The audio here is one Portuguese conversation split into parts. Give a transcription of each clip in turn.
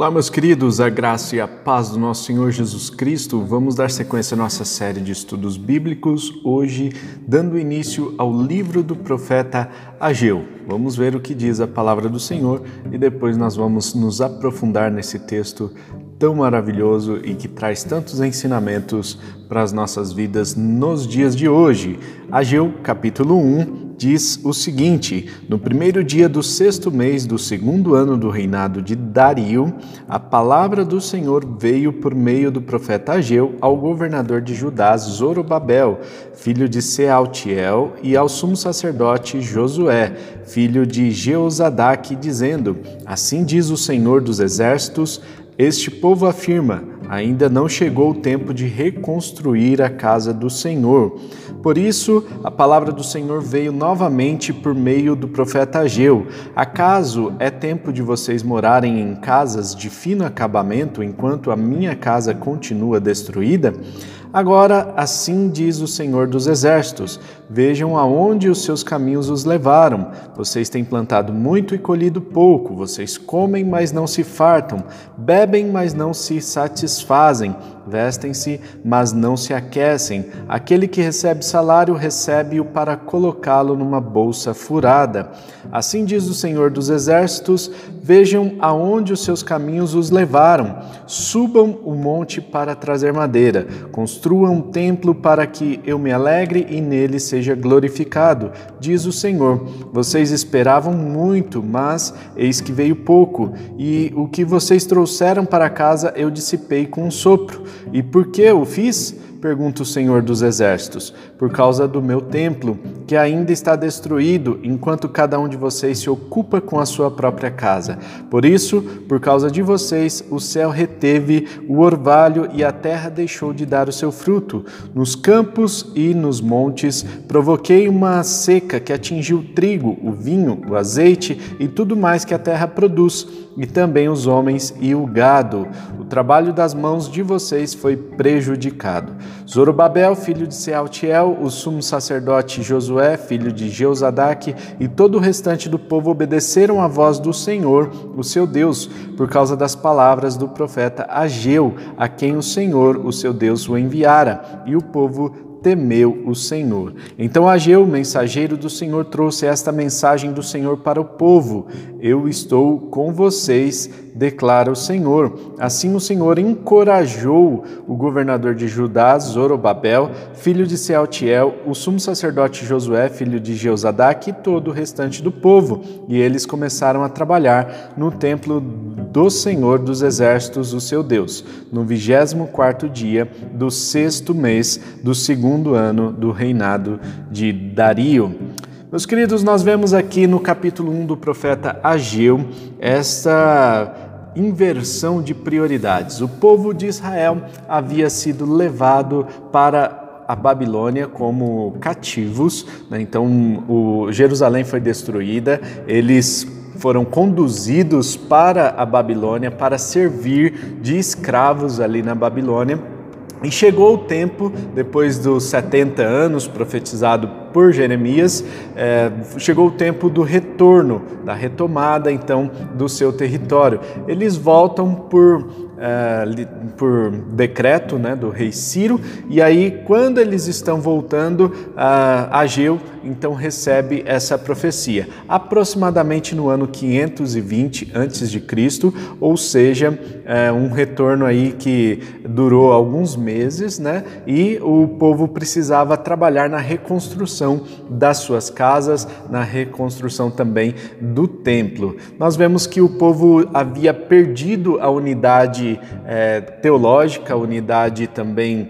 Olá, meus queridos, a graça e a paz do nosso Senhor Jesus Cristo. Vamos dar sequência à nossa série de estudos bíblicos, hoje dando início ao livro do profeta Ageu. Vamos ver o que diz a palavra do Senhor e depois nós vamos nos aprofundar nesse texto tão maravilhoso e que traz tantos ensinamentos para as nossas vidas nos dias de hoje. Ageu, capítulo 1, diz o seguinte: No primeiro dia do sexto mês do segundo ano do reinado de Dario, a palavra do Senhor veio por meio do profeta Ageu ao governador de Judá, Zorobabel, filho de Sealtiel, e ao sumo sacerdote Josué, filho de Jeozadaque, dizendo: Assim diz o Senhor dos exércitos: Este povo afirma: Ainda não chegou o tempo de reconstruir a casa do Senhor. Por isso, a palavra do Senhor veio novamente por meio do profeta Ageu. Acaso é tempo de vocês morarem em casas de fino acabamento enquanto a minha casa continua destruída? Agora, assim diz o Senhor dos Exércitos: Vejam aonde os seus caminhos os levaram. Vocês têm plantado muito e colhido pouco. Vocês comem, mas não se fartam. Bebem, mas não se satisfazem. Vestem-se, mas não se aquecem. Aquele que recebe salário, recebe-o para colocá-lo numa bolsa furada. Assim diz o Senhor dos Exércitos: Vejam aonde os seus caminhos os levaram. Subam o monte para trazer madeira. Construam um templo para que eu me alegre e nele seja glorificado, diz o Senhor. Vocês esperavam muito, mas eis que veio pouco, e o que vocês trouxeram para casa eu dissipei com um sopro. E por que o fiz? pergunta o Senhor dos Exércitos, por causa do meu templo, que ainda está destruído, enquanto cada um de vocês se ocupa com a sua própria casa. Por isso, por causa de vocês, o céu reteve o orvalho e a terra deixou de dar o seu fruto. Nos campos e nos montes provoquei uma seca que atingiu o trigo, o vinho, o azeite e tudo mais que a terra produz, e também os homens e o gado. Trabalho das mãos de vocês foi prejudicado. Zorobabel, filho de Sealtiel, o sumo sacerdote Josué, filho de Jeuzadaque, e todo o restante do povo obedeceram à voz do Senhor, o seu Deus, por causa das palavras do profeta Ageu, a quem o Senhor, o seu Deus, o enviara. E o povo temeu o Senhor. Então Ageu, mensageiro do Senhor, trouxe esta mensagem do Senhor para o povo: Eu estou com vocês, declara o Senhor. Assim o Senhor encorajou o governador de Judá, Zorobabel, filho de Sealtiel, o sumo sacerdote Josué, filho de Jeuzadaque, e todo o restante do povo. E eles começaram a trabalhar no templo do Senhor dos Exércitos, o seu Deus, no vigésimo quarto dia do sexto mês do segundo ano do reinado de Dario. Meus queridos, nós vemos aqui no capítulo 1 do profeta Ageu essa inversão de prioridades. O povo de Israel havia sido levado para a Babilônia como cativos, né? então o Jerusalém foi destruída, eles foram conduzidos para a Babilônia para servir de escravos ali na Babilônia. E chegou o tempo, depois dos 70 anos profetizado por Jeremias, é, chegou o tempo do retorno, da retomada então do seu território. Eles voltam por uh, por decreto né, do rei Ciro, e aí, quando eles estão voltando, Ageu então recebe essa profecia, aproximadamente no ano 520 a.C., ou seja, uh, um retorno aí que durou alguns meses, né, e o povo precisava trabalhar na reconstrução das suas casas, na reconstrução também do templo. Nós vemos que o povo havia perdido a unidade é, teológica, a unidade também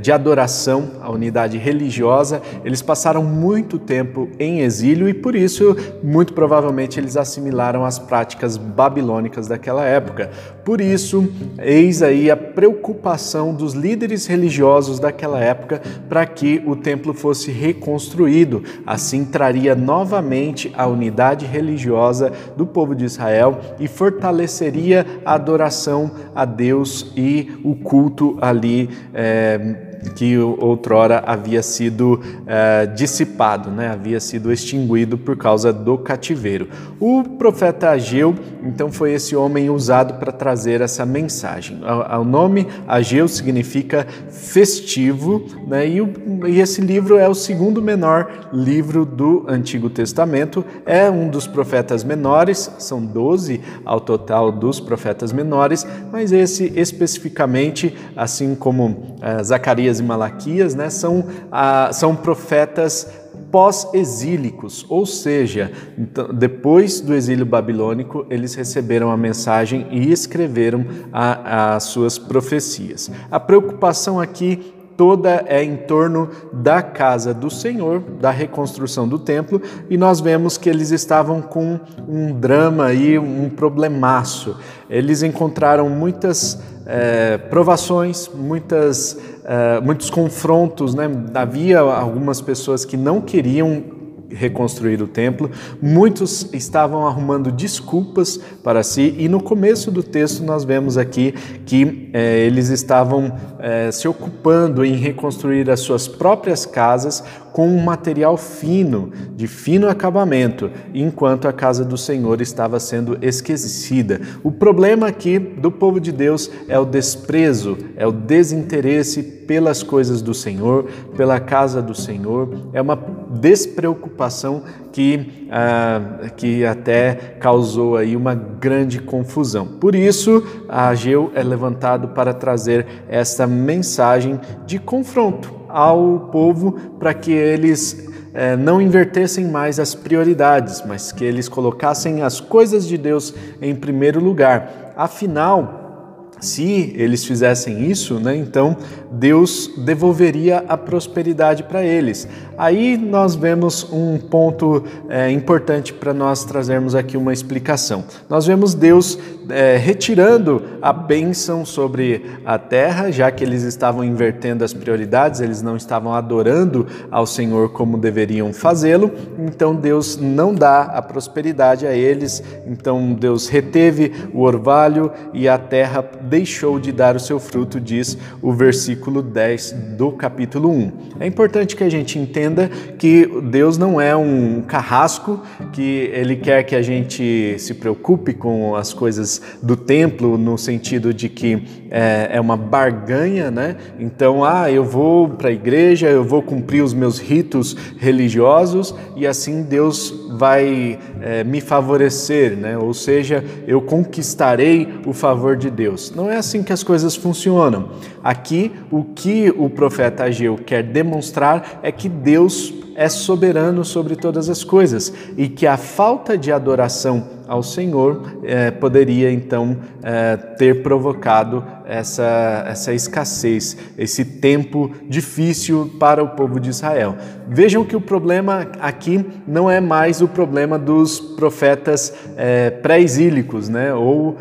de adoração, a unidade religiosa, eles passaram muito tempo em exílio e por isso, muito provavelmente, eles assimilaram as práticas babilônicas daquela época. Por isso, eis aí a preocupação dos líderes religiosos daquela época para que o templo fosse reconstruído. Assim, traria novamente a unidade religiosa do povo de Israel e fortaleceria a adoração a Deus e o culto ali. É, que outrora havia sido é, dissipado, né? havia sido extinguido por causa do cativeiro. O profeta Ageu, então, foi esse homem usado para trazer essa mensagem. O nome Ageu significa festivo, né? e, o, e esse livro é o segundo menor livro do Antigo Testamento, é um dos profetas menores, são 12 ao total dos profetas menores, mas esse especificamente, assim como uh, Zacarias e Malaquias, né, são, uh, são profetas pós-exílicos, ou seja, então, depois do exílio babilônico, eles receberam a mensagem e escreveram as suas profecias. A preocupação aqui toda é em torno da casa do Senhor, da reconstrução do templo, e nós vemos que eles estavam com um drama e um problemaço. Eles encontraram muitas é, provações, muitas, é, muitos confrontos, né? havia algumas pessoas que não queriam reconstruir o templo, muitos estavam arrumando desculpas para si, e no começo do texto nós vemos aqui que é, eles estavam é, se ocupando em reconstruir as suas próprias casas com um material fino, de fino acabamento, enquanto a casa do Senhor estava sendo esquecida. O problema aqui do povo de Deus é o desprezo, é o desinteresse pelas coisas do Senhor, pela casa do Senhor, é uma despreocupação que, ah, que até causou aí uma grande confusão. Por isso, Ageu é levantado para trazer esta mensagem de confronto ao povo para que eles eh, não invertessem mais as prioridades, mas que eles colocassem as coisas de Deus em primeiro lugar. Afinal, se eles fizessem isso, né, então Deus devolveria a prosperidade para eles. Aí nós vemos um ponto é, importante para nós trazermos aqui uma explicação. Nós vemos Deus é, retirando a bênção sobre a terra, já que eles estavam invertendo as prioridades, eles não estavam adorando ao Senhor como deveriam fazê-lo, então Deus não dá a prosperidade a eles, então Deus reteve o orvalho e a terra deixou de dar o seu fruto, diz o versículo 10 do capítulo 1. É importante que a gente entenda que Deus não é um carrasco, que ele quer que a gente se preocupe com as coisas do templo, no sentido de que é, é uma barganha, né? Então, ah, eu vou para a igreja, eu vou cumprir os meus ritos religiosos e assim Deus vai é, me favorecer, né? Ou seja, eu conquistarei o favor de Deus. Não é assim que as coisas funcionam. Aqui, o que o profeta Ageu quer demonstrar é que Deus é soberano sobre todas as coisas e que a falta de adoração ao Senhor é, poderia então é, ter provocado essa, essa escassez, esse tempo difícil para o povo de Israel. Vejam que o problema aqui não é mais o problema dos profetas é, pré-exílicos, né? ou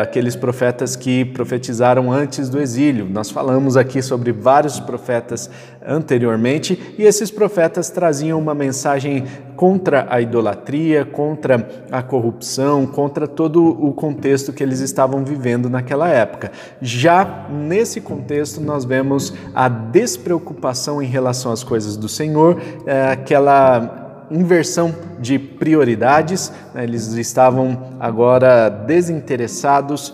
aqueles profetas que profetizaram antes do exílio. Nós falamos aqui sobre vários profetas anteriormente e esses profetas traziam uma mensagem contra a idolatria, contra a corrupção, contra todo o contexto que eles estavam vivendo naquela época. Já nesse contexto, nós vemos a despreocupação em relação às coisas do Senhor, é, aquela inversão de prioridades, né? eles estavam agora desinteressados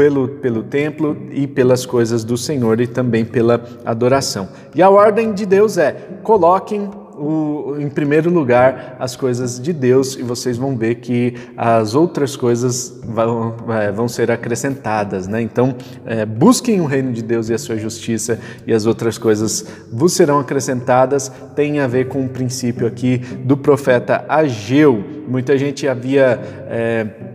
pelo, pelo templo e pelas coisas do Senhor e também pela adoração. E a ordem de Deus é: coloquem o, em primeiro lugar as coisas de Deus e vocês vão ver que as outras coisas vão, é, vão ser acrescentadas. Né? Então, é, busquem o reino de Deus e a sua justiça e as outras coisas vos serão acrescentadas. Tem a ver com o princípio aqui do profeta Ageu. Muita gente havia. É,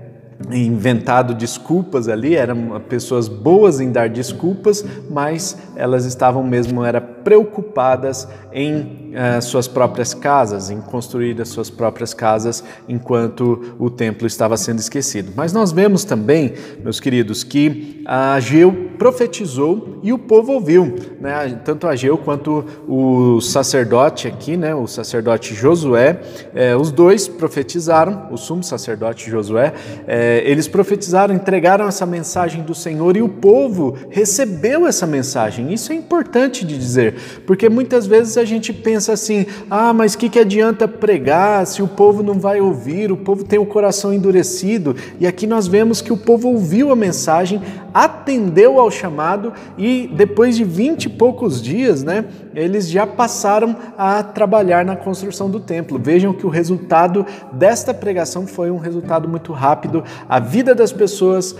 inventado desculpas ali, eram pessoas boas em dar desculpas, mas elas estavam mesmo era preocupadas em eh, suas próprias casas, em construir as suas próprias casas enquanto o templo estava sendo esquecido. Mas nós vemos também, meus queridos, que Ageu profetizou e o povo ouviu, né? tanto Ageu quanto o sacerdote aqui, né? o sacerdote Josué, eh, os dois profetizaram, o sumo sacerdote Josué, eh, eles profetizaram, entregaram essa mensagem do Senhor e o povo recebeu essa mensagem. Isso é importante de dizer, porque muitas vezes a gente pensa assim: ah, mas que, que adianta pregar se o povo não vai ouvir? O povo tem o coração endurecido. E aqui nós vemos que o povo ouviu a mensagem, atendeu ao chamado e depois de vinte e poucos dias, né, eles já passaram a trabalhar na construção do templo. Vejam que o resultado desta pregação foi um resultado muito rápido. A vida das pessoas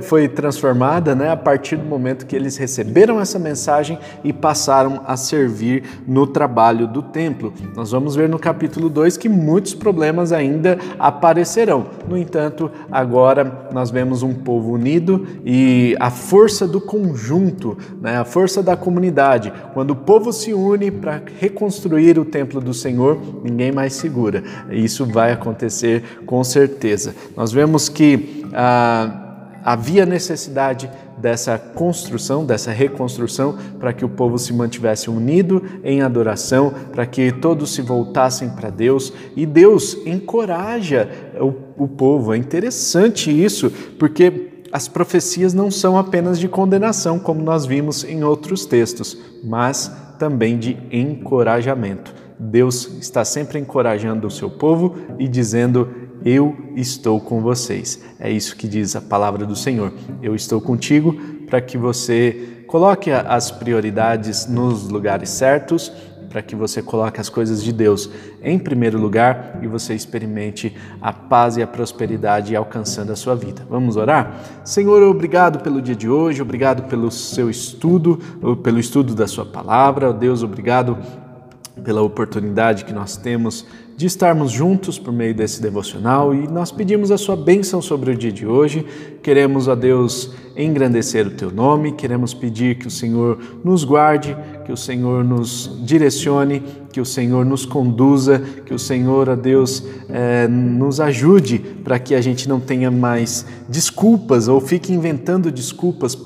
foi transformada né, a partir do momento que eles receberam essa mensagem e passaram a servir no trabalho do templo. Nós vamos ver no capítulo 2 que muitos problemas ainda aparecerão. No entanto, agora nós vemos um povo unido e a força do conjunto, né, a força da comunidade. Quando o povo se une para reconstruir o templo do Senhor, ninguém mais segura. Isso vai acontecer com certeza. Nós vemos que. Ah, havia necessidade dessa construção, dessa reconstrução, para que o povo se mantivesse unido em adoração, para que todos se voltassem para Deus e Deus encoraja o, o povo. É interessante isso, porque as profecias não são apenas de condenação, como nós vimos em outros textos, mas também de encorajamento. Deus está sempre encorajando o seu povo e dizendo: eu estou com vocês. É isso que diz a palavra do Senhor. Eu estou contigo para que você coloque as prioridades nos lugares certos, para que você coloque as coisas de Deus em primeiro lugar e você experimente a paz e a prosperidade alcançando a sua vida. Vamos orar? Senhor, obrigado pelo dia de hoje, obrigado pelo seu estudo, pelo estudo da sua palavra. Deus, obrigado pela oportunidade que nós temos de estarmos juntos por meio desse devocional e nós pedimos a sua bênção sobre o dia de hoje. Queremos, a Deus, engrandecer o teu nome, queremos pedir que o Senhor nos guarde, que o Senhor nos direcione, que o Senhor nos conduza, que o Senhor, a Deus, eh, nos ajude para que a gente não tenha mais desculpas ou fique inventando desculpas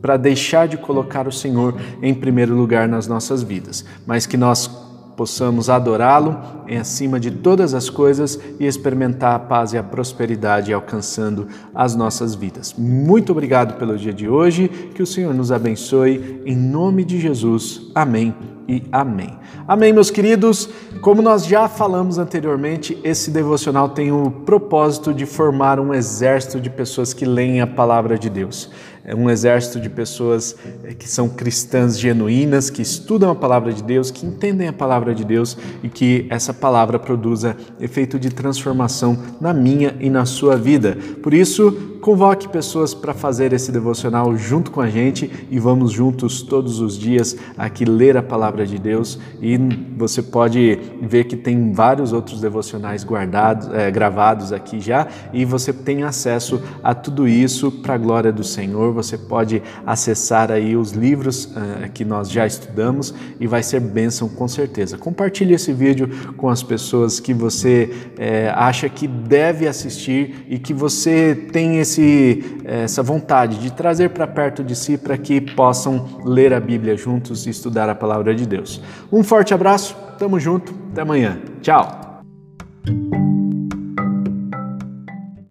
para deixar de colocar o Senhor em primeiro lugar nas nossas vidas, mas que nós possamos adorá-lo em acima de todas as coisas e experimentar a paz e a prosperidade alcançando as nossas vidas. Muito obrigado pelo dia de hoje, que o Senhor nos abençoe em nome de Jesus. Amém e amém. Amém, meus queridos. Como nós já falamos anteriormente, esse devocional tem o propósito de formar um exército de pessoas que leem a palavra de Deus é um exército de pessoas é, que são cristãs genuínas, que estudam a palavra de Deus, que entendem a palavra de Deus e que essa palavra produza efeito de transformação na minha e na sua vida. Por isso, Convoque pessoas para fazer esse devocional junto com a gente e vamos juntos todos os dias aqui ler a palavra de Deus. E você pode ver que tem vários outros devocionais guardados, é, gravados aqui já, e você tem acesso a tudo isso para a glória do Senhor. Você pode acessar aí os livros uh, que nós já estudamos e vai ser bênção com certeza. Compartilhe esse vídeo com as pessoas que você é, acha que deve assistir e que você tem esse esse, essa vontade de trazer para perto de si para que possam ler a Bíblia juntos e estudar a palavra de Deus. Um forte abraço, tamo junto, até amanhã. Tchau!